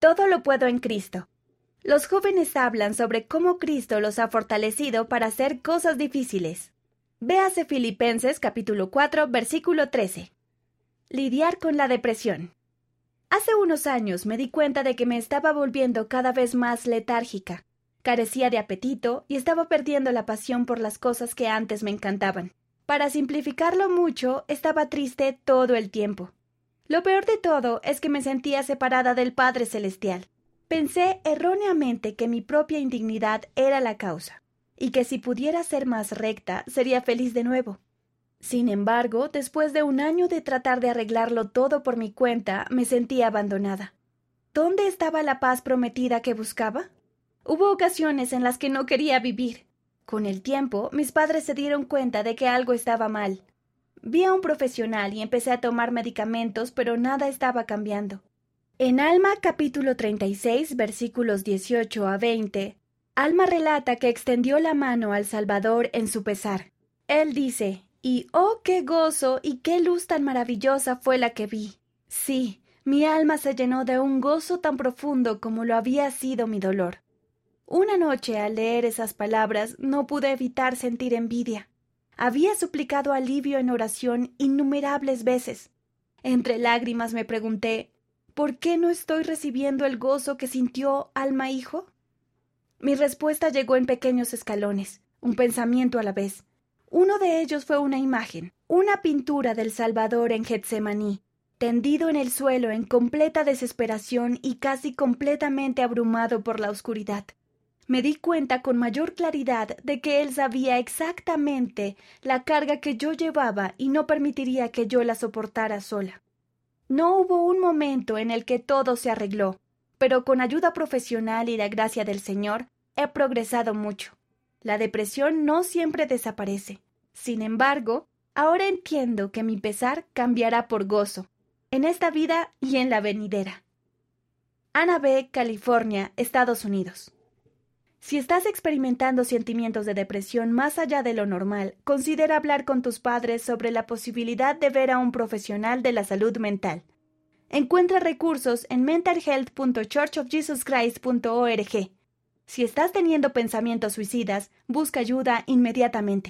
Todo lo puedo en Cristo. Los jóvenes hablan sobre cómo Cristo los ha fortalecido para hacer cosas difíciles. Véase Filipenses capítulo 4, versículo 13. Lidiar con la depresión. Hace unos años me di cuenta de que me estaba volviendo cada vez más letárgica. Carecía de apetito y estaba perdiendo la pasión por las cosas que antes me encantaban. Para simplificarlo mucho, estaba triste todo el tiempo. Lo peor de todo es que me sentía separada del Padre Celestial. Pensé erróneamente que mi propia indignidad era la causa, y que si pudiera ser más recta sería feliz de nuevo. Sin embargo, después de un año de tratar de arreglarlo todo por mi cuenta, me sentía abandonada. ¿Dónde estaba la paz prometida que buscaba? Hubo ocasiones en las que no quería vivir. Con el tiempo, mis padres se dieron cuenta de que algo estaba mal, Vi a un profesional y empecé a tomar medicamentos, pero nada estaba cambiando. En Alma capítulo 36 versículos 18 a 20, Alma relata que extendió la mano al Salvador en su pesar. Él dice, y oh qué gozo y qué luz tan maravillosa fue la que vi. Sí, mi alma se llenó de un gozo tan profundo como lo había sido mi dolor. Una noche al leer esas palabras no pude evitar sentir envidia. Había suplicado alivio en oración innumerables veces. Entre lágrimas me pregunté ¿Por qué no estoy recibiendo el gozo que sintió alma hijo? Mi respuesta llegó en pequeños escalones, un pensamiento a la vez. Uno de ellos fue una imagen, una pintura del Salvador en Getsemaní, tendido en el suelo en completa desesperación y casi completamente abrumado por la oscuridad me di cuenta con mayor claridad de que él sabía exactamente la carga que yo llevaba y no permitiría que yo la soportara sola. No hubo un momento en el que todo se arregló, pero con ayuda profesional y la gracia del Señor he progresado mucho. La depresión no siempre desaparece. Sin embargo, ahora entiendo que mi pesar cambiará por gozo, en esta vida y en la venidera. Ana B., California, Estados Unidos. Si estás experimentando sentimientos de depresión más allá de lo normal, considera hablar con tus padres sobre la posibilidad de ver a un profesional de la salud mental. Encuentra recursos en mentalhealth.churchofjesuschrist.org. Si estás teniendo pensamientos suicidas, busca ayuda inmediatamente.